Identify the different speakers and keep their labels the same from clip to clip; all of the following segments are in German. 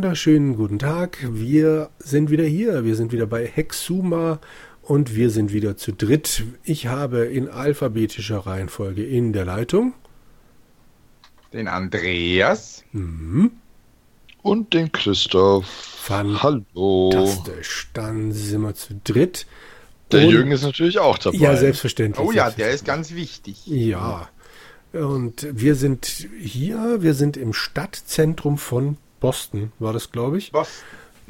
Speaker 1: Wunderschönen guten Tag. Wir sind wieder hier. Wir sind wieder bei Hexuma und wir sind wieder zu dritt. Ich habe in alphabetischer Reihenfolge in der Leitung
Speaker 2: den Andreas
Speaker 1: mhm.
Speaker 3: und den Christoph.
Speaker 1: Hallo. Fantastisch. Dann sind wir zu dritt.
Speaker 3: Der und, Jürgen ist natürlich auch dabei.
Speaker 1: Ja, selbstverständlich.
Speaker 2: Oh ja, der ist ganz wichtig.
Speaker 1: Ja. Und wir sind hier, wir sind im Stadtzentrum von Boston, war das, glaube ich.
Speaker 2: Boston.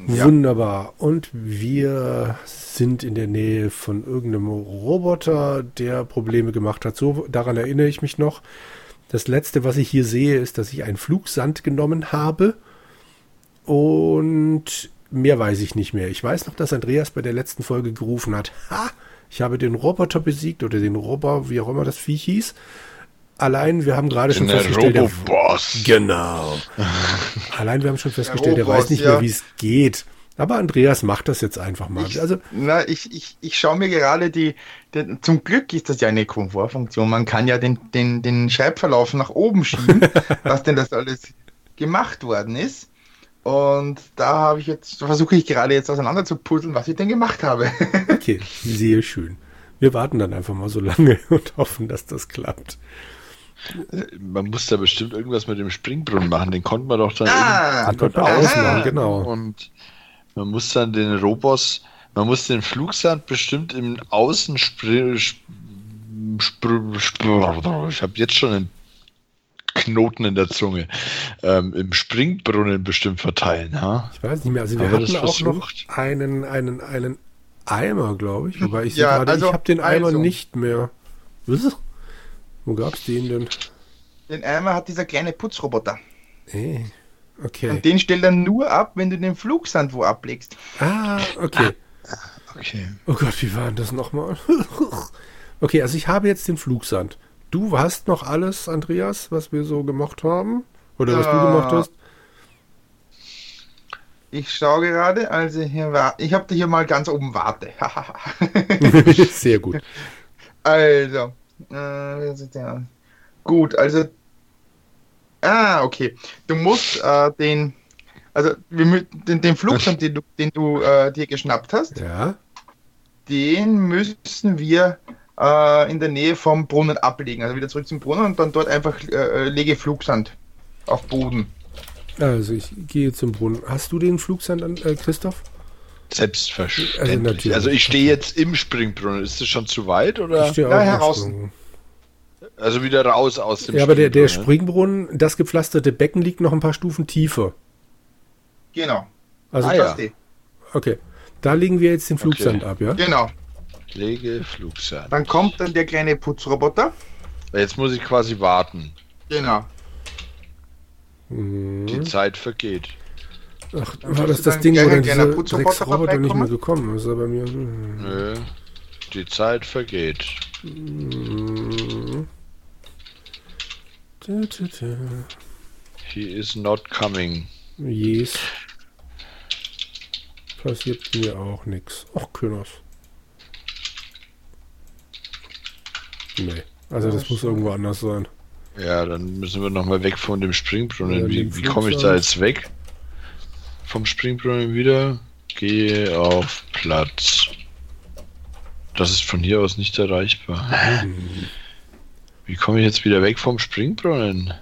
Speaker 1: Ja. Wunderbar. Und wir sind in der Nähe von irgendeinem Roboter, der Probleme gemacht hat. So, daran erinnere ich mich noch. Das letzte, was ich hier sehe, ist, dass ich einen Flugsand genommen habe. Und mehr weiß ich nicht mehr. Ich weiß noch, dass Andreas bei der letzten Folge gerufen hat. Ha! Ich habe den Roboter besiegt oder den Roboter, wie auch immer das Viech hieß. Allein, wir haben gerade schon
Speaker 3: der
Speaker 1: festgestellt,
Speaker 3: Roboboss.
Speaker 1: genau. Allein, wir haben schon festgestellt, er weiß nicht ja. mehr, wie es geht. Aber Andreas macht das jetzt einfach mal.
Speaker 2: Ich,
Speaker 1: also,
Speaker 2: na, ich, ich, ich schaue mir gerade die, die, zum Glück ist das ja eine Komfortfunktion. Man kann ja den, den, den Schreibverlauf nach oben schieben, was denn das alles gemacht worden ist. Und da habe ich jetzt, versuche ich gerade jetzt auseinander zu puzzeln, was ich denn gemacht habe.
Speaker 1: okay, sehr schön. Wir warten dann einfach mal so lange und hoffen, dass das klappt.
Speaker 3: Man muss da bestimmt irgendwas mit dem Springbrunnen machen. Den konnte man doch dann
Speaker 1: ah, den ausmachen, genau.
Speaker 3: Und man muss dann den Robos, man muss den Flugsand bestimmt im Außen ich habe jetzt schon einen Knoten in der Zunge ähm, im Springbrunnen bestimmt verteilen. Ha?
Speaker 1: Ich weiß nicht mehr. Also wir hatten auch versucht? noch einen, einen, einen Eimer, glaube ich. Wobei ich ja, gerade, also, ich habe den Eimer also. nicht mehr. Was? Wo gab's den denn?
Speaker 2: Den Eimer hat dieser kleine Putzroboter.
Speaker 1: Hey, okay.
Speaker 2: Und den stellt er nur ab, wenn du den Flugsand wo ablegst.
Speaker 1: Ah, okay.
Speaker 3: Ah, okay.
Speaker 1: Oh Gott, wie war denn das nochmal? okay, also ich habe jetzt den Flugsand. Du hast noch alles, Andreas, was wir so gemacht haben? Oder was du gemacht hast?
Speaker 2: Ich schaue gerade, also hier war, ich habe hier mal ganz oben Warte.
Speaker 1: Sehr gut.
Speaker 2: Also, äh, gut, also, ah, okay. Du musst äh, den, also wir, den, den Flugzeug, den du, den du äh, dir geschnappt hast,
Speaker 1: ja.
Speaker 2: den müssen wir äh, in der Nähe vom Brunnen ablegen. Also wieder zurück zum Brunnen und dann dort einfach äh, äh lege Flugsand auf Boden.
Speaker 1: Also ich gehe zum Brunnen. Hast du den Flugsand an, äh, Christoph?
Speaker 3: Selbstverständlich. Also, also ich stehe jetzt im Springbrunnen. Ist das schon zu weit oder?
Speaker 1: Ich stehe auch
Speaker 2: ja, heraus.
Speaker 3: Also wieder raus aus
Speaker 1: dem Ja, aber der, der Springbrunnen, das gepflasterte Becken liegt noch ein paar Stufen tiefer.
Speaker 2: Genau.
Speaker 1: Also ah, ja. Okay. Da legen wir jetzt den Flugsand okay. ab, ja?
Speaker 2: Genau.
Speaker 3: Lege Flugsand.
Speaker 2: Dann kommt dann der kleine Putzroboter.
Speaker 3: Jetzt muss ich quasi warten.
Speaker 2: Genau.
Speaker 3: Mhm. Die Zeit vergeht.
Speaker 1: Ach, war das das Ding, wo dann dieser Drecksroboter nicht mehr gekommen ist? Aber mir.
Speaker 3: Nö. Die Zeit vergeht. He is not coming.
Speaker 1: Yes. Passiert mir auch nichts. Ach, Künners. Nee. Also das muss irgendwo anders sein.
Speaker 3: Ja, dann müssen wir nochmal weg von dem Springbrunnen. Ja, wie, wie komme ich da jetzt weg? Vom Springbrunnen wieder. Gehe auf Platz. Das ist von hier aus nicht erreichbar. Wie komme ich jetzt wieder weg vom Springbrunnen?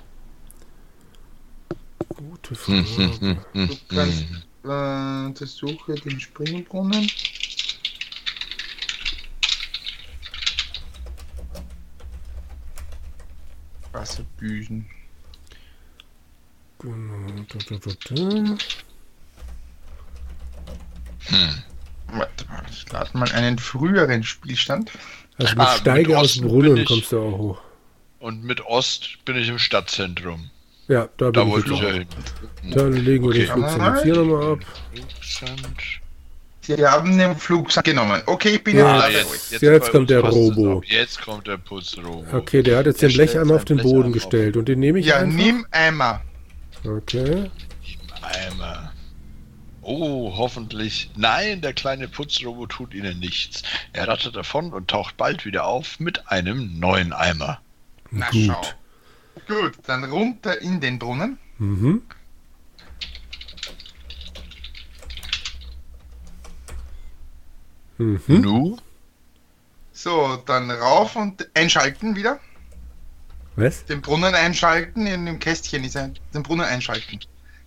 Speaker 1: Gute Frage. Hm, hm,
Speaker 2: hm, du kannst äh, das suche den Springbrunnen. Wasserbüsen.
Speaker 1: Genau. Da, da, da, da.
Speaker 2: Hm. Warte mal, ich lade mal einen früheren Spielstand.
Speaker 1: Also mit ah, Steige mit aus dem Brunnen kommst du auch hoch.
Speaker 3: Und mit Ost bin ich im Stadtzentrum.
Speaker 1: Ja, da,
Speaker 3: da wollte ich ja
Speaker 1: hin. Dann legen wir okay. den Flugzeug hier nochmal ab.
Speaker 2: Sie haben den Flug genommen. Okay, ich bin
Speaker 1: ja, jetzt, jetzt, jetzt, jetzt kommt der Robo.
Speaker 3: Jetzt kommt der Putzrobo.
Speaker 1: Okay, der hat jetzt der den Blecheimer auf den Boden gestellt und den nehme ich
Speaker 2: Ja,
Speaker 1: einfach.
Speaker 2: nimm Eimer.
Speaker 1: Okay.
Speaker 3: Nimm Eimer. Oh, hoffentlich. Nein, der kleine Putzrobo tut ihnen nichts. Er rattert davon und taucht bald wieder auf mit einem neuen Eimer.
Speaker 2: Na Gut. schau. Gut, dann runter in den Brunnen.
Speaker 1: Mhm.
Speaker 3: Mhm. Nu?
Speaker 2: So, dann rauf und einschalten wieder.
Speaker 1: Was?
Speaker 2: Den Brunnen einschalten, in dem Kästchen ist er. Den Brunnen einschalten.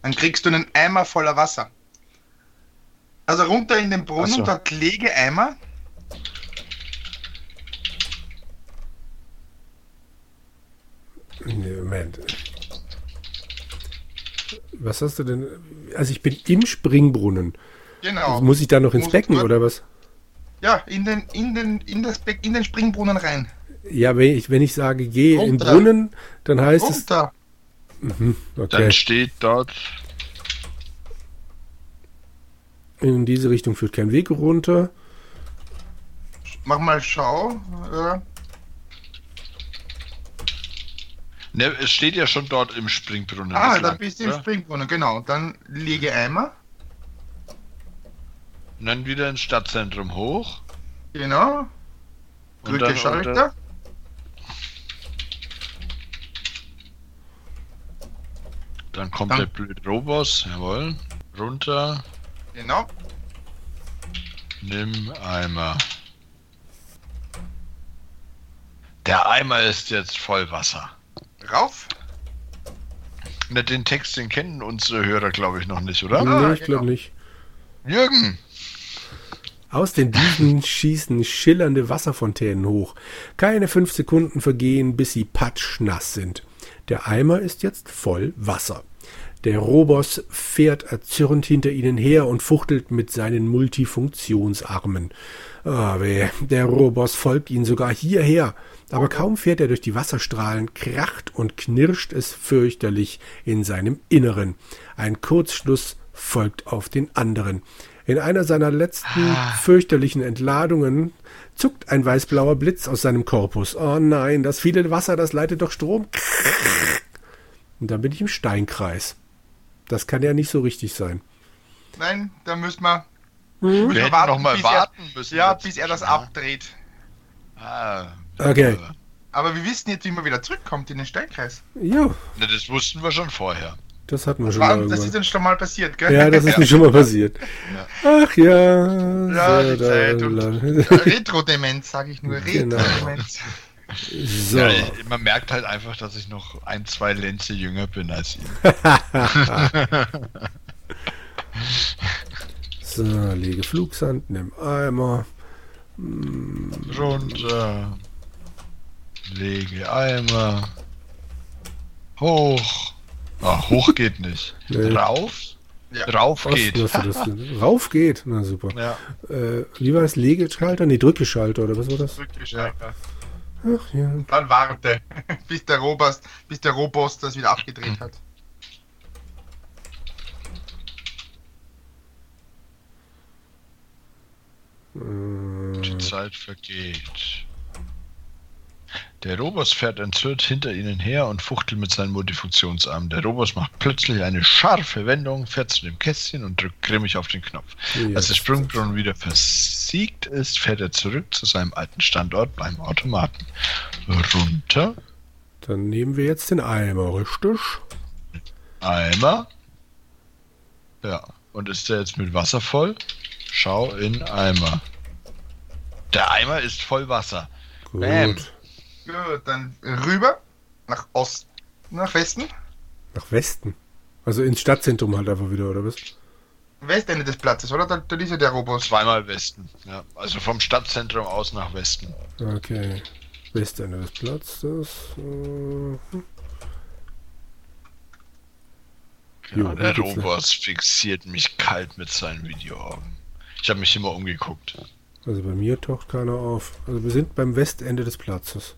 Speaker 2: Dann kriegst du einen Eimer voller Wasser. Also runter in den Brunnen,
Speaker 3: so.
Speaker 2: dort lege Eimer.
Speaker 1: Nee, Moment. Was hast du denn? Also ich bin im Springbrunnen.
Speaker 2: Genau.
Speaker 1: Also muss ich da noch ins
Speaker 2: Muss
Speaker 1: Becken oder was?
Speaker 2: Ja, in den, in den, in das Beck, in den Springbrunnen rein.
Speaker 1: Ja, wenn ich, wenn ich sage, gehe in
Speaker 2: Runter.
Speaker 1: Brunnen, dann heißt
Speaker 2: Runter.
Speaker 1: es. Mhm,
Speaker 3: Dann
Speaker 1: okay.
Speaker 3: steht dort
Speaker 1: In diese Richtung führt kein Weg runter.
Speaker 2: Mach mal Schau. Äh,
Speaker 3: Ne, es steht ja schon dort im Springbrunnen.
Speaker 2: ah, da bist du im? Springbrunnen, genau. Dann lege Eimer.
Speaker 3: Und dann wieder ins Stadtzentrum hoch.
Speaker 2: Genau.
Speaker 3: Und
Speaker 2: Drücke
Speaker 3: dann
Speaker 2: Schalter.
Speaker 3: Dann kommt
Speaker 2: Dann-
Speaker 3: der blöde Robos, jawohl. Runter,
Speaker 2: Genau.
Speaker 3: nimm Eimer. Der Eimer ist jetzt voll Wasser.
Speaker 2: Rauf.
Speaker 3: Na, den Text, den kennen unsere Hörer, glaube ich, noch nicht, oder?
Speaker 2: Ah,
Speaker 1: nee, ich glaube
Speaker 2: genau.
Speaker 1: nicht.
Speaker 3: Jürgen!
Speaker 1: Aus den Düsen schießen schillernde Wasserfontänen hoch. Keine fünf Sekunden vergehen, bis sie patschnass sind. Der Eimer ist jetzt voll Wasser. Der Robos fährt erzürnt hinter ihnen her und fuchtelt mit seinen Multifunktionsarmen. Ah, weh, der Robos folgt ihnen sogar hierher. Aber kaum fährt er durch die Wasserstrahlen, kracht und knirscht es fürchterlich in seinem Inneren. Ein Kurzschluss folgt auf den anderen. In einer seiner letzten fürchterlichen Entladungen zuckt ein weißblauer Blitz aus seinem Korpus. Oh nein, das viele Wasser, das leitet doch Strom. Und dann bin ich im Steinkreis. Das kann ja nicht so richtig sein.
Speaker 2: Nein, da müssen wir,
Speaker 1: Hm?
Speaker 2: müssen
Speaker 3: Wir
Speaker 2: warten,
Speaker 3: noch mal warten
Speaker 2: er,
Speaker 3: müssen.
Speaker 2: Ja,
Speaker 3: jetzt.
Speaker 2: bis er das
Speaker 3: Ja.
Speaker 2: abdreht.
Speaker 3: Ah,
Speaker 1: Okay.
Speaker 2: Aber wir wissen jetzt, wie man wieder zurückkommt in den Steinkreis.
Speaker 1: Ja,
Speaker 3: Na, das wussten wir schon vorher.
Speaker 1: das hatten wir schon
Speaker 2: War,
Speaker 1: mal
Speaker 2: das ist uns schon mal passiert, gell?
Speaker 1: Ja, das ist mir schon mal passiert. Ach ja.
Speaker 2: Ja,
Speaker 1: so,
Speaker 2: die Zeit und-
Speaker 1: da-
Speaker 2: Retro-Demenz, sage ich nur.
Speaker 1: Genau. So.
Speaker 3: Ja, man merkt halt einfach, dass ich noch ein, zwei Lenze jünger bin als ihn.
Speaker 1: So, lege Flugsand, nimm Eimer.
Speaker 3: Runter. Lege Eimer. Hoch. Ah, hoch geht nicht.
Speaker 1: Nee.
Speaker 3: Rauf?
Speaker 2: Ja.
Speaker 3: Rauf geht.
Speaker 1: Rauf geht. Na super.
Speaker 3: Ja.
Speaker 1: Äh, wie war das? Legeschalter? Nee, Drückeschalter oder was war das?
Speaker 2: Zurückgeschaltet.
Speaker 1: Ach ja.
Speaker 2: Dann warte, bis der Robos, bis der Robos das wieder abgedreht hat.
Speaker 3: Die Zeit vergeht. Der Robos fährt entzürnt hinter ihnen her und fuchtelt mit seinen Multifunktionsarmen. Der Robos macht plötzlich eine scharfe Wendung, fährt zu dem Kästchen und drückt grimmig auf den Knopf.
Speaker 1: Ja.
Speaker 3: Als der Sprungbrunnen wieder versiegt ist, fährt er zurück zu seinem alten Standort beim Automaten. Runter,
Speaker 1: Dann nehmen wir jetzt den Eimer, richtig?
Speaker 3: Eimer. Ja, und ist der jetzt mit Wasser voll? Schau in Eimer. Der Eimer ist voll Wasser.
Speaker 1: Gut.
Speaker 3: Bam.
Speaker 2: Gut, dann rüber, nach Osten, nach Westen,
Speaker 1: Nach Westen. Also ins Stadtzentrum halt einfach wieder, oder was?
Speaker 2: Westende des Platzes, oder? Da, da ist ja der Robos.
Speaker 3: Zweimal Westen. Ja, also vom Stadtzentrum aus nach Westen.
Speaker 1: Okay. Westende des Platzes. Äh,
Speaker 3: Ja,
Speaker 1: Jo,
Speaker 3: der Robos fixiert mich kalt mit seinen Videoaugen. Ich habe mich immer umgeguckt.
Speaker 1: also bei mir taucht keiner auf. Also wir sind beim Westende des Platzes.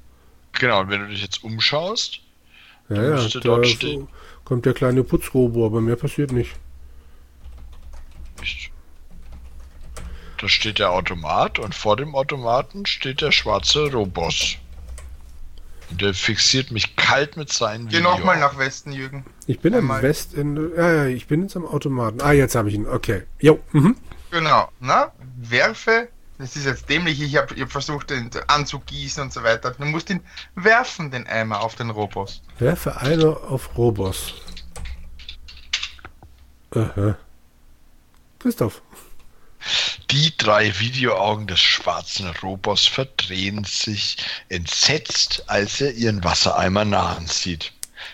Speaker 3: Genau, und wenn du dich jetzt umschaust,
Speaker 1: Ja,
Speaker 3: Da
Speaker 1: ja,
Speaker 3: müsste dort stehen.
Speaker 1: kommt der kleine Putzrobo, aber mehr passiert nicht.
Speaker 3: nicht. Da steht der Automat und vor dem Automaten steht der schwarze Robos. Und der fixiert mich kalt mit seinen
Speaker 2: Geh nochmal nach Westen, Jürgen.
Speaker 1: Ich bin am
Speaker 2: Einmal.
Speaker 1: Westende. Ja, ja, ich bin jetzt am Automaten. Ah, jetzt habe ich ihn. Okay. Jo. Mhm.
Speaker 2: Genau, na, werfe. Das ist jetzt dämlich, ich habe hab versucht, ihn anzugießen und so weiter. Du musst ihn werfen, den Eimer, auf den Robos.
Speaker 1: Werfe einer auf Robos. Aha. Christoph.
Speaker 3: Die drei Videoaugen des schwarzen Robos verdrehen sich entsetzt, als er ihren Wassereimer nahen sieht.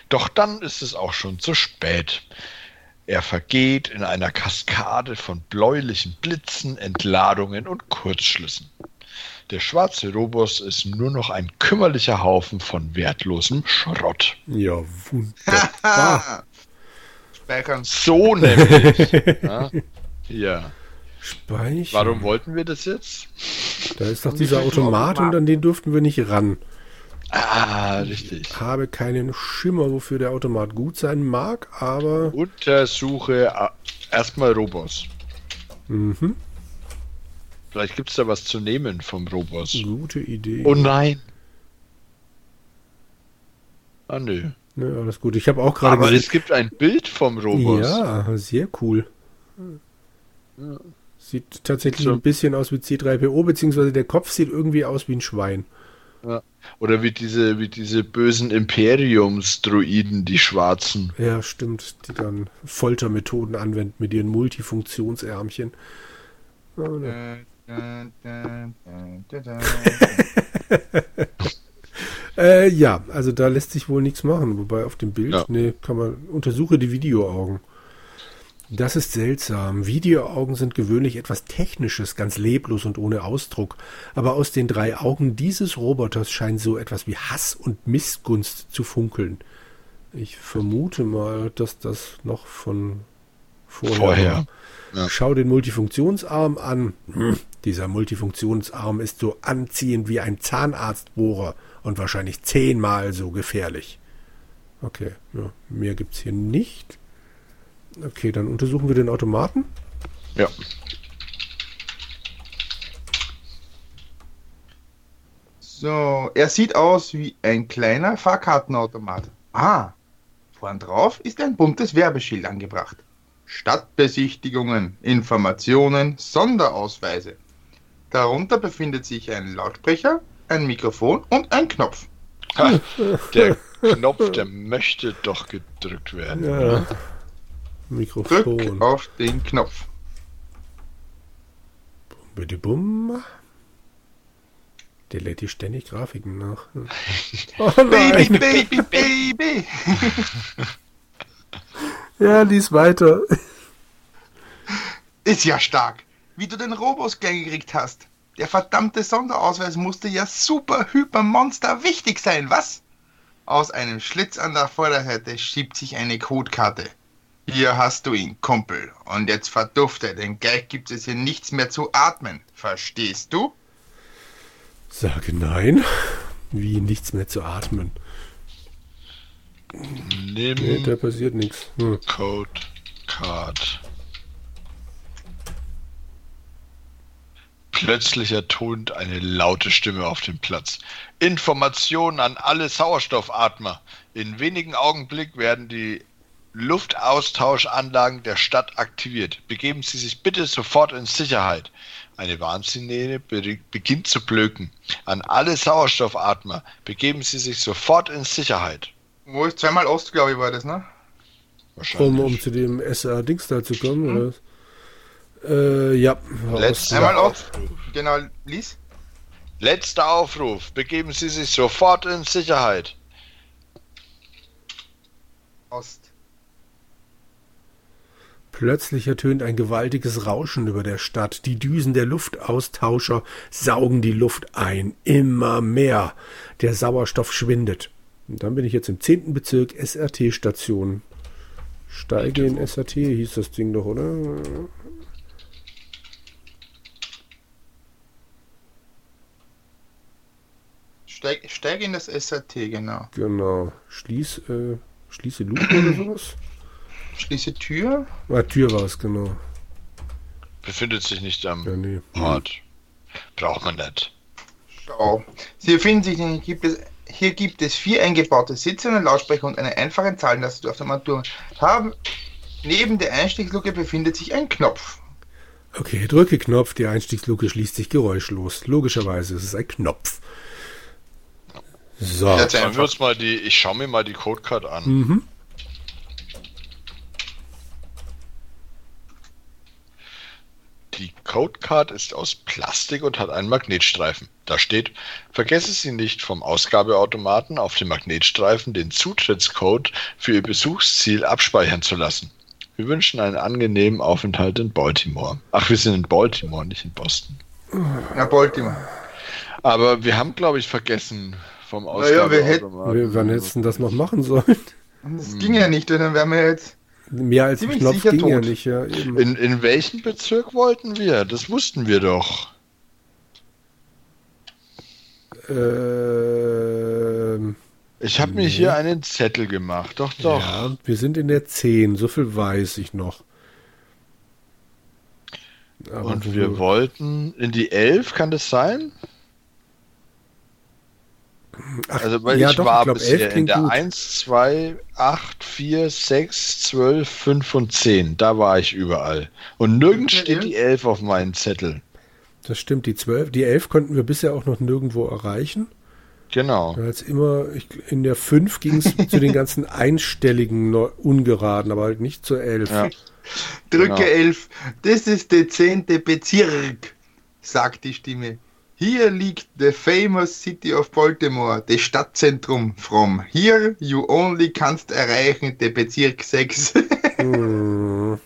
Speaker 3: Doch dann ist es auch schon zu spät. Er vergeht in einer Kaskade von bläulichen Blitzen, Entladungen und Kurzschlüssen. Der schwarze Robos ist nur noch ein kümmerlicher Haufen von wertlosem Schrott.
Speaker 1: Ja, wunderbar.
Speaker 3: Speichern. So nämlich. ja. ja.
Speaker 1: Speichern.
Speaker 3: Warum wollten wir das jetzt?
Speaker 1: Da ist doch dieser Automat und an den durften wir nicht ran.
Speaker 3: Ah, richtig.
Speaker 1: Ich habe keinen Schimmer, wofür der Automat gut sein mag, aber.
Speaker 3: Untersuche äh, erstmal Robos.
Speaker 1: Mhm.
Speaker 3: Vielleicht gibt es da was zu nehmen vom Robos.
Speaker 1: Gute Idee.
Speaker 3: Oh nein. Ah, nö.
Speaker 1: Ja, alles gut. Ich habe auch gerade
Speaker 3: Aber gesehen, es gibt ein Bild vom Robos.
Speaker 1: Ja, sehr cool. Sieht tatsächlich so. ein bisschen aus wie C3PO, beziehungsweise der Kopf sieht irgendwie aus wie ein Schwein.
Speaker 3: Ja. Oder wie diese, wie diese bösen Imperiums-Druiden, die Schwarzen.
Speaker 1: Ja, stimmt, die dann Foltermethoden anwenden mit ihren Multifunktionsärmchen. Oh, ne. äh, ja, also da lässt sich wohl nichts machen. Wobei auf dem Bild, ja. nee, kann man, untersuche die Videoaugen. Das ist seltsam. Videoaugen sind gewöhnlich etwas Technisches, ganz leblos und ohne Ausdruck. Aber aus den drei Augen dieses Roboters scheint so etwas wie Hass und Missgunst zu funkeln. Ich vermute mal, dass das noch von vorher. vorher. Ja. Schau den Multifunktionsarm an. Hm, dieser Multifunktionsarm ist so anziehend wie ein Zahnarztbohrer und wahrscheinlich zehnmal so gefährlich. Okay, ja, mehr gibt's hier nicht. Okay, dann untersuchen wir den Automaten.
Speaker 3: Ja.
Speaker 2: So, er sieht aus wie ein kleiner Fahrkartenautomat. Ah, vorn drauf ist ein buntes Werbeschild angebracht. Stadtbesichtigungen, Informationen, Sonderausweise. Darunter befindet sich ein Lautsprecher, ein Mikrofon und ein Knopf.
Speaker 3: Ha, der Knopf, der möchte doch gedrückt werden. Ja.
Speaker 1: Mikrofon.
Speaker 2: Drück auf den Knopf.
Speaker 1: Bitte bum. Der lädt die ständig Grafiken nach.
Speaker 2: Oh nein. Baby, Baby, Baby.
Speaker 1: ja, lies weiter.
Speaker 2: Ist ja stark. Wie du den Robos gekriegt hast. Der verdammte Sonderausweis musste ja super hyper monster wichtig sein, was? Aus einem Schlitz an der Vorderseite schiebt sich eine Codekarte. Hier hast du ihn, Kumpel. Und jetzt verdufte, denn gleich gibt es hier nichts mehr zu atmen. Verstehst du?
Speaker 1: Sage nein. Wie nichts mehr zu atmen.
Speaker 3: Nimm
Speaker 1: nee, da passiert nichts.
Speaker 3: Hm. Code Card. Plötzlich ertont eine laute Stimme auf dem Platz. Informationen an alle Sauerstoffatmer. In wenigen Augenblicken werden die Luftaustauschanlagen der Stadt aktiviert. Begeben Sie sich bitte sofort in Sicherheit. Eine Warnsirene beginnt zu blöken. An alle Sauerstoffatmer, begeben Sie sich sofort in Sicherheit.
Speaker 2: Wo ist zweimal Ost, glaube ich, war das, ne?
Speaker 1: Wahrscheinlich. Um, um zu dem SA-Dings da zu kommen, hm. oder? Äh, ja.
Speaker 2: Letzter Einmal Ost. Genau, lies.
Speaker 3: Letzter Aufruf. Begeben Sie sich sofort in Sicherheit.
Speaker 2: Ost.
Speaker 1: Plötzlich ertönt ein gewaltiges Rauschen über der Stadt. Die Düsen der Luftaustauscher saugen die Luft ein. Immer mehr. Der Sauerstoff schwindet. Und dann bin ich jetzt im zehnten Bezirk SRT-Station. Steige in SRT hieß das Ding doch, oder?
Speaker 2: Steig, steige in das SRT, genau.
Speaker 1: Genau. Schließ, äh, schließe Luke oder sowas?
Speaker 2: Schließe Tür?
Speaker 1: Ah, Tür war es, genau.
Speaker 3: Befindet sich nicht am
Speaker 1: ja, nee.
Speaker 3: Ort. Braucht man nicht.
Speaker 2: Schau. Sie befinden sich, hier gibt es, hier gibt es vier eingebaute Sitze, einen Lautsprecher und eine einfache Zahlenliste auf der Armatur haben. Neben der Einstiegsluke befindet sich ein Knopf.
Speaker 1: Okay, drücke Knopf, die Einstiegsluke schließt sich geräuschlos. Logischerweise ist es ein Knopf.
Speaker 3: So. Schauen wir uns mal die, ich schaue mir mal die Codecard an.
Speaker 1: Mhm.
Speaker 3: Die Codecard ist aus Plastik und hat einen Magnetstreifen. Da steht, vergesse Sie nicht vom Ausgabeautomaten auf dem Magnetstreifen den Zutrittscode für Ihr Besuchsziel abspeichern zu lassen. Wir wünschen einen angenehmen Aufenthalt in Baltimore. Ach, wir sind in Baltimore, nicht in Boston.
Speaker 2: Ja, Baltimore.
Speaker 3: Aber wir haben, glaube ich, vergessen vom
Speaker 2: Naja, wir hätten-
Speaker 3: Ausgabeautomaten.
Speaker 1: Wir, du das noch machen sollen?
Speaker 2: Das ging ja nicht, denn dann wären wir jetzt.
Speaker 1: Mehr als ein
Speaker 2: Ziemlich
Speaker 1: Knopf ging ja
Speaker 2: tot.
Speaker 1: nicht. Ja,
Speaker 3: in, in welchen Bezirk wollten wir? Das wussten wir doch.
Speaker 1: Ähm,
Speaker 3: Ich habe mir hier einen Zettel gemacht. Doch, doch.
Speaker 1: Ja, wir sind in der 10, so viel weiß ich noch. Aber
Speaker 3: Und
Speaker 1: wo
Speaker 3: wir wollten in die 11, kann das sein?
Speaker 1: Ach,
Speaker 3: Also, weil
Speaker 1: ja,
Speaker 3: ich
Speaker 1: doch,
Speaker 3: war
Speaker 1: ich glaub,
Speaker 3: bisher
Speaker 1: 11
Speaker 3: in der
Speaker 1: gut.
Speaker 3: 1, 2, 8, 4, 6, 12, 5 und 10. Da war ich überall. Und nirgends
Speaker 2: Okay,
Speaker 3: steht die 11 auf meinem Zettel.
Speaker 1: Das stimmt, die 12, die 11 konnten wir bisher auch noch nirgendwo erreichen.
Speaker 3: Genau.
Speaker 1: Als immer, ich, in der 5 ging es zu den ganzen einstelligen Neu- Ungeraden, aber halt nicht zur 11.
Speaker 3: Ja.
Speaker 2: Drücke
Speaker 3: Genau.
Speaker 2: 11. Das ist der zehnte Bezirk, sagt die Stimme. Hier liegt the famous city of Baltimore, das Stadtzentrum. From here you only kannst erreichen der Bezirk 6.
Speaker 1: Hm.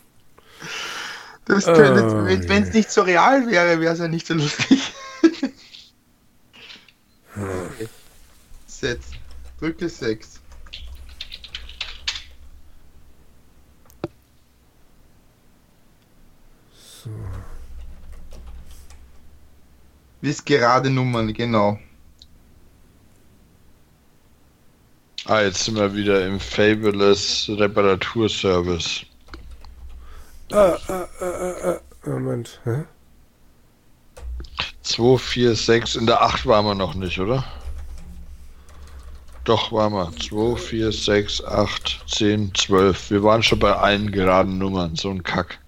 Speaker 2: Das
Speaker 1: Oh,
Speaker 2: könnte, wenn es nicht so real wäre, wäre es ja nicht so lustig. Setz. Drücke 6.
Speaker 1: So.
Speaker 2: Bis gerade Nummern, genau.
Speaker 3: Ah, jetzt sind wir wieder im Fabulous Reparaturservice.
Speaker 1: Ah, ah, ah, ah, ah. Moment. Hä?
Speaker 3: 2, 4, 6. In der 8 waren wir noch nicht, oder? Doch, waren wir. 2, 4, 6, 8, 10, 12. Wir waren schon bei allen geraden Nummern. So ein Kack.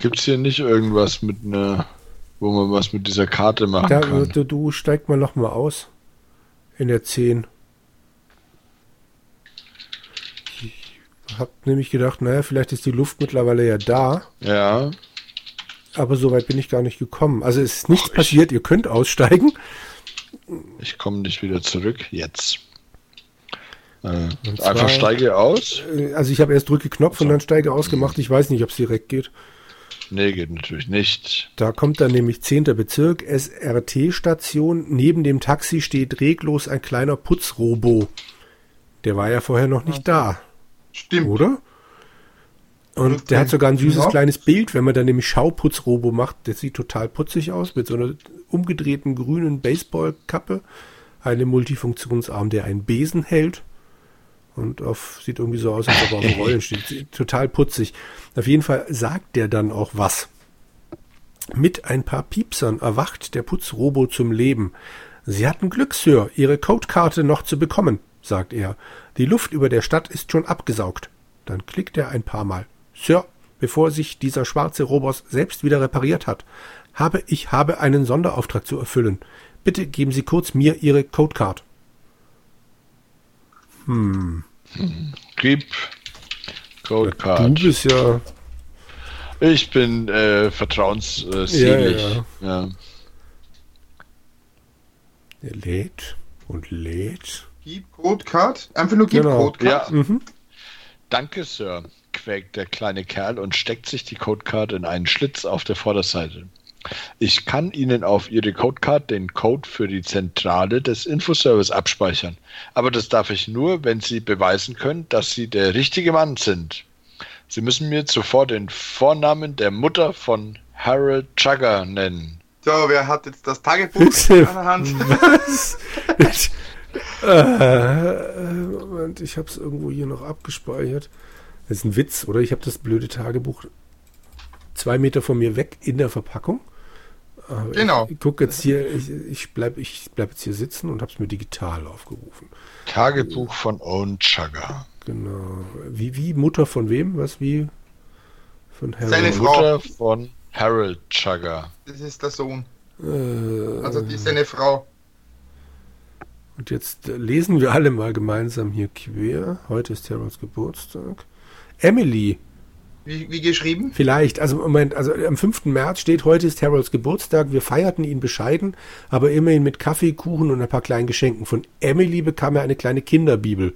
Speaker 3: Gibt's hier nicht irgendwas mit einer, wo man was mit dieser Karte machen
Speaker 1: Da,
Speaker 3: kann?
Speaker 1: du, du steig mal noch mal aus. In der 10. Ich hab nämlich gedacht, naja, vielleicht ist die Luft mittlerweile ja da.
Speaker 3: Ja,
Speaker 1: Aber so weit bin ich gar nicht gekommen. Also es ist nichts passiert, ihr könnt aussteigen.
Speaker 3: ich komme nicht wieder zurück. Jetzt. Äh,
Speaker 1: Und
Speaker 3: einfach
Speaker 1: zwar-
Speaker 3: steige aus.
Speaker 1: Äh, Also ich habe erst drücke Knopf und dann steige ausgemacht. Ich weiß nicht, ob es direkt geht.
Speaker 3: Nee, geht natürlich nicht.
Speaker 1: Da kommt dann nämlich 10. Bezirk, SRT-Station. Neben dem Taxi steht reglos ein kleiner Putzrobo. Der war ja vorher noch nicht da,
Speaker 2: Stimmt.
Speaker 1: oder? Und
Speaker 2: Okay.
Speaker 1: der hat sogar ein süßes
Speaker 2: Ja.
Speaker 1: kleines Bild, wenn man dann nämlich Schauputzrobo macht. Der sieht total putzig aus, mit so einer umgedrehten grünen Baseballkappe, einem Multifunktionsarm, der einen Besen hält. Und auf, sieht irgendwie so aus, als ob er auf Rollen steht. Total putzig. Auf jeden Fall sagt der dann auch was. Mit ein paar Piepsern erwacht der Putzrobo zum Leben. Sie hatten Glück, Sir, Ihre Codekarte noch zu bekommen, sagt er. Die Luft über der Stadt ist schon abgesaugt. Dann klickt er ein paar Mal. Sir, bevor sich dieser schwarze Robos selbst wieder repariert hat, habe ich habe einen Sonderauftrag zu erfüllen. Bitte geben Sie kurz mir Ihre Codecard.
Speaker 3: Gib Code
Speaker 1: Du
Speaker 3: Card.
Speaker 1: bist ja.
Speaker 3: Ich bin äh, vertrauensselig.
Speaker 1: Ja,
Speaker 3: Ja,
Speaker 1: Er lädt und lädt.
Speaker 2: Gib Codecard. Einfach nur gib
Speaker 1: Genau.
Speaker 2: Codecard.
Speaker 3: Ja.
Speaker 1: Mhm.
Speaker 3: Danke, Sir, quäkt der kleine Kerl und steckt sich die Codecard in einen Schlitz auf der Vorderseite. Ich kann Ihnen auf Ihre Codecard den Code für die Zentrale des Infoservice abspeichern. Aber das darf ich nur, wenn Sie beweisen können, dass Sie der richtige Mann sind. Sie müssen mir zuvor den Vornamen der Mutter von Harold Chugger nennen.
Speaker 2: So, wer hat jetzt das Tagebuch in der Hand?
Speaker 1: Was? Ich, äh, Moment, ich habe es irgendwo hier noch abgespeichert. Das ist ein Witz, oder? Ich habe das blöde Tagebuch zwei Meter von mir weg in der Verpackung. Aber
Speaker 2: Genau.
Speaker 1: Ich, ich gucke jetzt hier, ich, ich bleibe ich bleib jetzt hier sitzen und habe es mir digital aufgerufen.
Speaker 3: Tagebuch von Owen Chugger.
Speaker 1: Genau. Wie, wie Mutter von wem? Was wie? Von Harry.
Speaker 2: Seine Frau.
Speaker 3: Mutter von Harold Chugger.
Speaker 2: Das ist der Sohn.
Speaker 1: Äh,
Speaker 2: Also die ist seine Frau.
Speaker 1: Und jetzt lesen wir alle mal gemeinsam hier quer. Heute ist Harolds Geburtstag. Emily.
Speaker 2: Wie, wie geschrieben?
Speaker 1: Vielleicht. Also Moment, also am 5. März steht, heute ist Harold's Geburtstag. Wir feierten ihn bescheiden, aber immerhin mit Kaffee, Kuchen und ein paar kleinen Geschenken. Von Emily bekam er eine kleine Kinderbibel.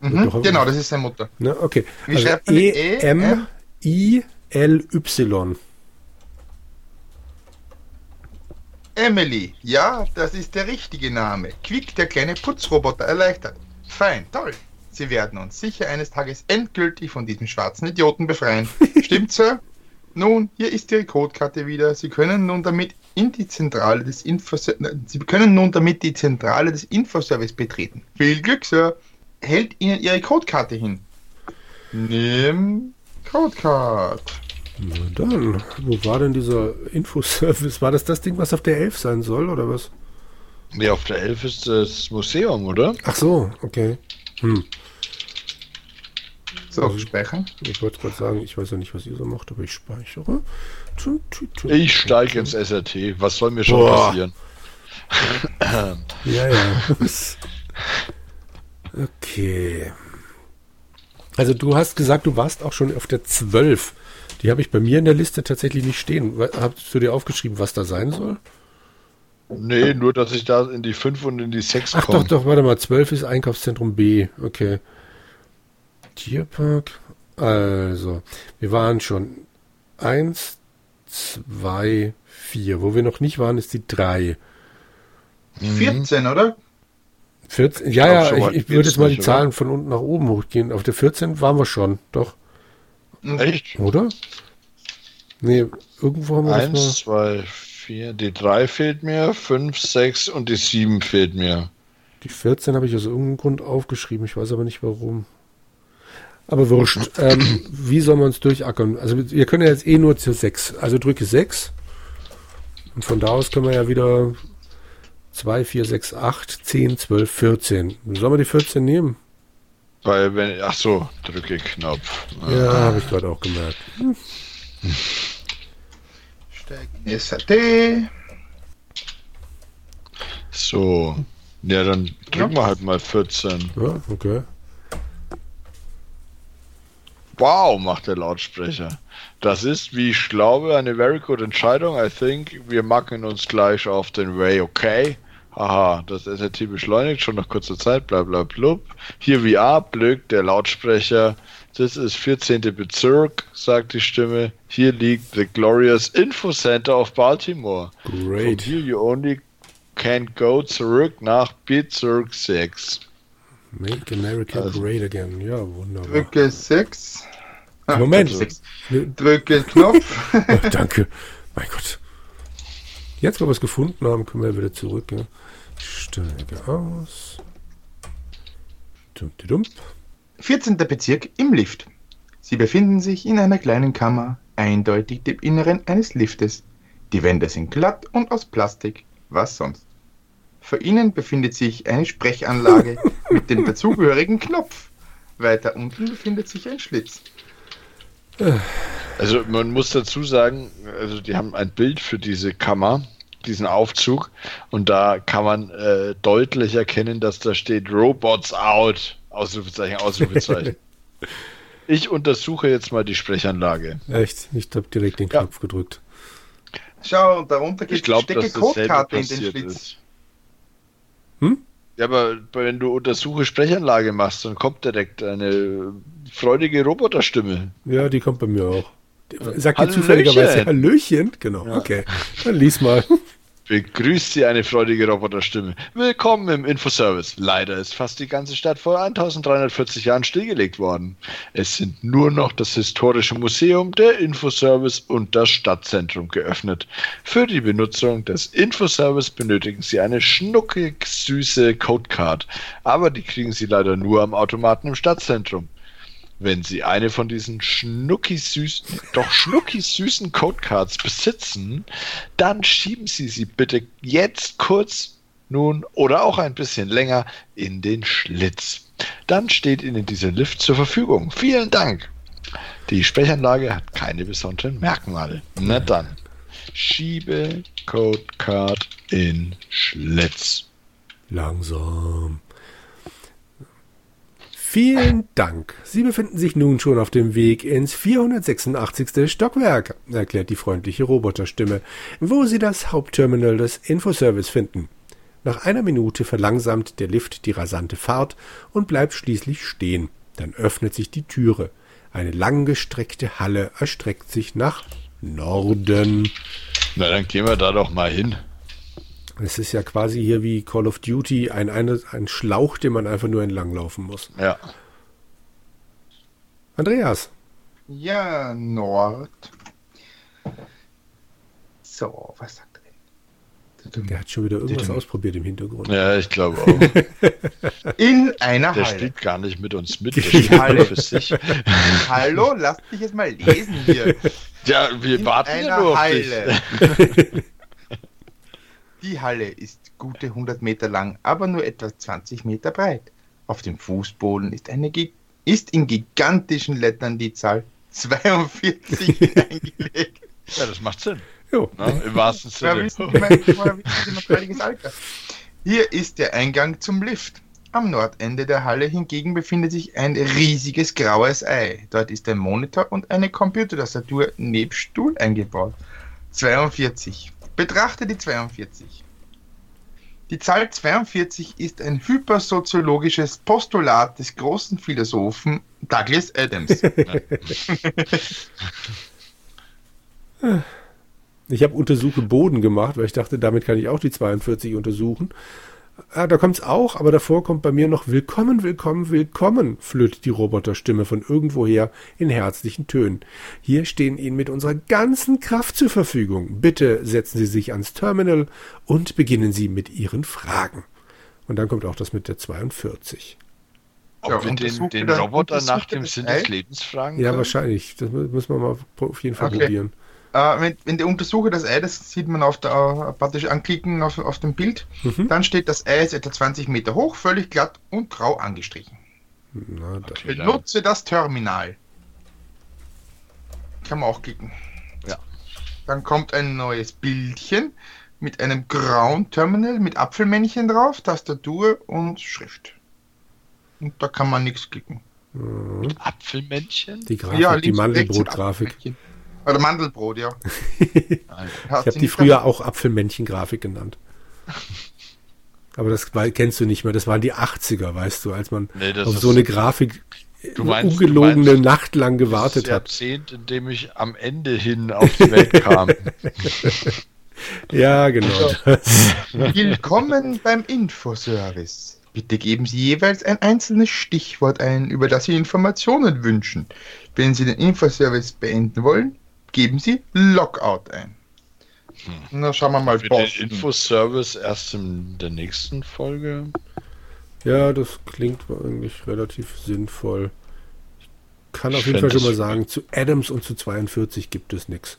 Speaker 2: Mhm, genau, das ist seine Mutter.
Speaker 1: Ne, okay.
Speaker 2: Wie
Speaker 1: Also
Speaker 2: schreibt man? E,
Speaker 1: E-M-I-L-Y.
Speaker 2: Emily. Ja, das ist der richtige Name. Quick, der kleine Putzroboter, erleichtert. Fein, toll. Sie werden uns sicher eines Tages endgültig von diesem schwarzen Idioten befreien. Stimmt, Sir? Nun, hier ist Ihre Codekarte wieder. Sie können nun damit in die Zentrale des Infos Sie können nun damit die Zentrale des Infoservice betreten. Viel Glück, Sir. Hält Ihnen Ihre Codekarte hin. Nimm Codecard.
Speaker 1: Na dann, wo war denn dieser Infoservice? War das das Ding, was auf der 11 sein soll, oder was?
Speaker 3: Nee, auf der 11 ist das Museum, oder?
Speaker 1: Ach so, okay. Hm.
Speaker 2: So,
Speaker 1: Also-
Speaker 2: speichern.
Speaker 1: Ich wollte gerade sagen, ich weiß ja nicht, was ihr so macht, aber ich speichere.
Speaker 3: Ich steige ins SRT. Was soll mir schon
Speaker 1: Boah.
Speaker 3: passieren?
Speaker 1: Ja, ja. okay. Also du hast gesagt, du warst auch schon auf der 12. Die habe ich bei mir in der Liste tatsächlich nicht stehen. Hast du dir aufgeschrieben, was da sein soll?
Speaker 3: Nee, nur dass ich da in die 5 und in die 6
Speaker 1: Ach
Speaker 3: komme.
Speaker 1: doch, doch, warte mal, 12 ist Einkaufszentrum B. Okay. Tierpark. Also, wir waren schon 1, 2, 4. Wo wir noch nicht waren, ist die 3.
Speaker 2: 14, oder?
Speaker 1: 14, ja, ja, ich, ich würde jetzt mal
Speaker 3: nicht,
Speaker 1: die
Speaker 3: oder?
Speaker 1: Zahlen von unten nach oben hochgehen. Auf der 14 waren wir schon, doch,
Speaker 3: Echt?
Speaker 1: oder? Nee, irgendwo haben wir das
Speaker 3: 1, 2, 4. Die 3 fehlt mir, 5, 6 und die 7 fehlt mir.
Speaker 1: Die 14 habe ich aus irgendeinem Grund aufgeschrieben, ich weiß aber nicht warum. Aber wurscht. ähm, wie soll man uns durchackern? Also wir können ja jetzt eh nur zur 6. Also drücke 6. Und von da aus können wir ja wieder 2, 4, 6, 8, 10, 12, 14. Sollen wir die 14 nehmen?
Speaker 3: Weil wenn. Ach so, drücke Knopf.
Speaker 1: Ja, habe ich gerade auch gemerkt.
Speaker 2: Steigen in SAT.
Speaker 3: So. Ja, dann drücken wir halt mal 14.
Speaker 1: Ja, okay.
Speaker 3: Wow, macht der Lautsprecher. Das ist, wie ich glaube, eine very good Entscheidung. I think wir machen uns gleich auf den Way, okay? Haha, das SRT beschleunigt schon nach kurzer Zeit, bla bla blub. Hier A, Blöck, der Lautsprecher. Das ist 14. Bezirk, sagt die Stimme. Hier liegt the glorious Info Center of Baltimore. From
Speaker 1: Great.
Speaker 3: here you only can go zurück nach Bezirk 6.
Speaker 1: Make America
Speaker 3: Also-
Speaker 1: great again. Ja, wunderbar.
Speaker 2: Drücke 6. Ah,
Speaker 1: Moment.
Speaker 2: drücke Knopf.
Speaker 1: Oh, danke. Mein Gott. Jetzt, wo wir es gefunden haben, können wir wieder zurück. Ja. Steige aus. Dum, dum.
Speaker 2: 14. Bezirk im Lift. Sie befinden sich in einer kleinen Kammer, eindeutig dem Inneren eines Liftes. Die Wände sind glatt und aus Plastik. Was sonst? Vor ihnen befindet sich eine Sprechanlage mit dem dazugehörigen Knopf. Weiter unten befindet sich ein Schlitz.
Speaker 3: Also man muss dazu sagen, also die haben ein Bild für diese Kammer, diesen Aufzug, und da kann man äh, deutlich erkennen, dass da steht Robots out. Ausrufezeichen, Ausrufezeichen. ich untersuche jetzt mal die Sprechanlage.
Speaker 1: Echt? Ich habe direkt den
Speaker 3: Ja.
Speaker 1: Knopf gedrückt.
Speaker 2: Schau, und darunter
Speaker 3: Ich
Speaker 2: gibt
Speaker 3: glaube,
Speaker 2: stecke
Speaker 3: dass dasselbe
Speaker 2: Codekarte in den Schlitz.
Speaker 3: ist.
Speaker 1: Hm?
Speaker 3: Ja, aber wenn du Untersuche Sprechanlage machst, dann kommt direkt eine freudige Roboterstimme.
Speaker 1: Ja, die kommt bei mir auch. Sagt
Speaker 3: Hallöchen.
Speaker 1: zufälligerweise Hallöchen? Genau,
Speaker 3: Ja.
Speaker 1: okay. Dann lies mal.
Speaker 3: Begrüßt Sie eine freudige Roboterstimme. Willkommen im Infoservice. Leider ist fast die ganze Stadt vor 1340 Jahren stillgelegt worden. Es sind nur noch das historische Museum, der Infoservice und das Stadtzentrum geöffnet. Für die Benutzung des Infoservice benötigen Sie eine schnuckig süße Codecard, aber die kriegen Sie leider nur am Automaten im Stadtzentrum. Wenn Sie eine von diesen schnuckisüßen, doch schnuckisüßen Codecards besitzen, dann schieben Sie sie bitte jetzt kurz, nun oder auch ein bisschen länger in den Schlitz. Dann steht Ihnen dieser Lift zur Verfügung. Vielen Dank. Die Sprechanlage hat keine besonderen Merkmale. Na dann. Schiebe Codecard in Schlitz.
Speaker 1: Langsam. Vielen Dank. Sie befinden sich nun schon auf dem Weg ins 486. Stockwerk, erklärt die freundliche Roboterstimme, wo Sie das Hauptterminal des Infoservice finden. Nach einer Minute verlangsamt der Lift die rasante Fahrt und bleibt schließlich stehen. Dann öffnet sich die Türe. Eine langgestreckte Halle erstreckt sich nach Norden.
Speaker 3: Na, dann gehen wir da doch mal hin.
Speaker 1: Es ist ja quasi hier wie Call of Duty ein, eine, ein Schlauch, den man einfach nur entlanglaufen muss.
Speaker 3: Ja.
Speaker 1: Andreas.
Speaker 2: Ja, Nord. So, was sagt er denn?
Speaker 1: Der hat schon wieder irgendwas ausprobiert im Hintergrund.
Speaker 3: Ja, ich glaube auch.
Speaker 2: In einer
Speaker 3: Der
Speaker 2: Halle.
Speaker 3: spielt gar nicht mit uns mit.
Speaker 1: Die
Speaker 3: Der spielt
Speaker 2: Halle.
Speaker 3: für sich.
Speaker 2: Hallo, lass mich jetzt mal lesen hier.
Speaker 3: Ja, wir
Speaker 2: In
Speaker 3: warten ja nur auf
Speaker 2: Halle.
Speaker 3: dich.
Speaker 2: Die Halle ist gute 100 Meter lang, aber nur etwa 20 Meter breit. Auf dem Fußboden ist, eine, ist in gigantischen Lettern die Zahl 42 eingelegt.
Speaker 3: Ja, das macht Sinn.
Speaker 1: Jo.
Speaker 3: Im wahrsten Sinne.
Speaker 2: Hier ist der Eingang zum Lift. Am Nordende der Halle hingegen befindet sich ein riesiges graues Ei. Dort ist ein Monitor und eine Computertastatur nebst Stuhl eingebaut. 42. Betrachte die 42. Die Zahl 42 ist ein hypersoziologisches Postulat des großen Philosophen Douglas Adams.
Speaker 1: Ich habe Untersuche Boden gemacht, weil ich dachte, damit kann ich auch die 42 untersuchen. Ah, da kommt's auch, aber davor kommt bei mir noch Willkommen, willkommen, willkommen, flötet die Roboterstimme von irgendwoher in herzlichen Tönen. Hier stehen Ihnen mit unserer ganzen Kraft zur Verfügung. Bitte setzen Sie sich ans Terminal und beginnen Sie mit Ihren Fragen. Und dann kommt auch das mit der 42.
Speaker 3: Ob
Speaker 2: Ja,
Speaker 3: wir den, den Roboter nach dem Sinn des Lebens fragen
Speaker 1: Ja,
Speaker 3: können?
Speaker 1: wahrscheinlich. Das mü- müssen wir mal auf jeden Fall
Speaker 2: Okay.
Speaker 1: probieren.
Speaker 2: Äh, wenn, wenn der Untersucher das Ei, das sieht man auf der, äh, praktisch anklicken auf, auf dem Bild,
Speaker 1: Mhm.
Speaker 2: dann steht das Ei ist etwa 20 Meter hoch, völlig glatt und grau angestrichen.
Speaker 1: Na, da.
Speaker 3: Okay, dann-
Speaker 2: Benutze das Terminal. Kann man auch klicken.
Speaker 3: Ja.
Speaker 2: Dann kommt ein neues Bildchen mit einem grauen Terminal mit Apfelmännchen drauf, Tastatur und Schrift. Und da kann man nichts klicken.
Speaker 1: Mhm.
Speaker 3: Apfelmännchen?
Speaker 1: Die Grafik, die
Speaker 2: rechts sind
Speaker 1: Mandelbrot-Grafik.
Speaker 2: Oder Mandelbrot, ja.
Speaker 1: Ich habe die früher auch Apfelmännchen-Grafik genannt. Aber das kennst du nicht mehr. Das waren die 80er, weißt du, als man
Speaker 3: Nee,
Speaker 1: auf so eine Grafik
Speaker 3: Du
Speaker 1: eine
Speaker 3: meinst-
Speaker 1: ungelogene
Speaker 3: du meinst-
Speaker 1: Nacht lang gewartet
Speaker 3: das
Speaker 1: hat.
Speaker 3: Jahrzehnt, in dem ich am Ende hin auf die Welt kam.
Speaker 1: Ja, genau. Das.
Speaker 2: Willkommen beim Infoservice. Bitte geben Sie jeweils ein einzelnes Stichwort ein, über das Sie Informationen wünschen. Wenn Sie den Infoservice beenden wollen, geben Sie Lockout ein. Na, schauen wir mal.
Speaker 3: Für den
Speaker 2: Boston.
Speaker 3: Infoservice erst in der nächsten Folge.
Speaker 1: Ja, das klingt eigentlich relativ sinnvoll. Ich kann auf
Speaker 3: Ich
Speaker 1: jeden Fall schon mal sagen, zu Adams und zu 42 gibt es nichts.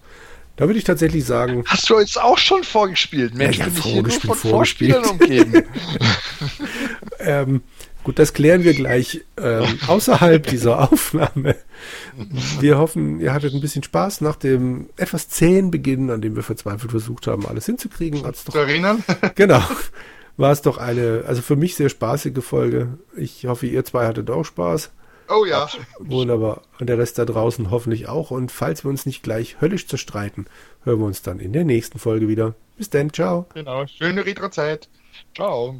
Speaker 1: Da würde ich tatsächlich sagen,
Speaker 3: Hast du jetzt auch schon vorgespielt? Mensch,
Speaker 1: Ja, ja,
Speaker 3: bin ich hier nur
Speaker 1: vorgespielt,
Speaker 3: von
Speaker 1: vorgespielt.
Speaker 3: umgeben.
Speaker 1: Ähm, gut, das klären wir gleich ähm, außerhalb dieser Aufnahme. Wir hoffen, ihr hattet ein bisschen Spaß nach dem etwas zähen Beginn, an dem wir verzweifelt versucht haben, alles hinzukriegen. Hat's
Speaker 2: Zu
Speaker 1: doch,
Speaker 2: erinnern?
Speaker 1: genau. War es doch eine, also für mich sehr spaßige Folge. Ich hoffe, ihr zwei hattet auch Spaß.
Speaker 2: Oh ja.
Speaker 1: Wunderbar. Und der Rest da draußen hoffentlich auch. Und falls wir uns nicht gleich höllisch zerstreiten, hören wir uns dann in der nächsten Folge wieder. Bis dann, ciao.
Speaker 2: Genau. Schöne Retro-Zeit.
Speaker 3: Ciao.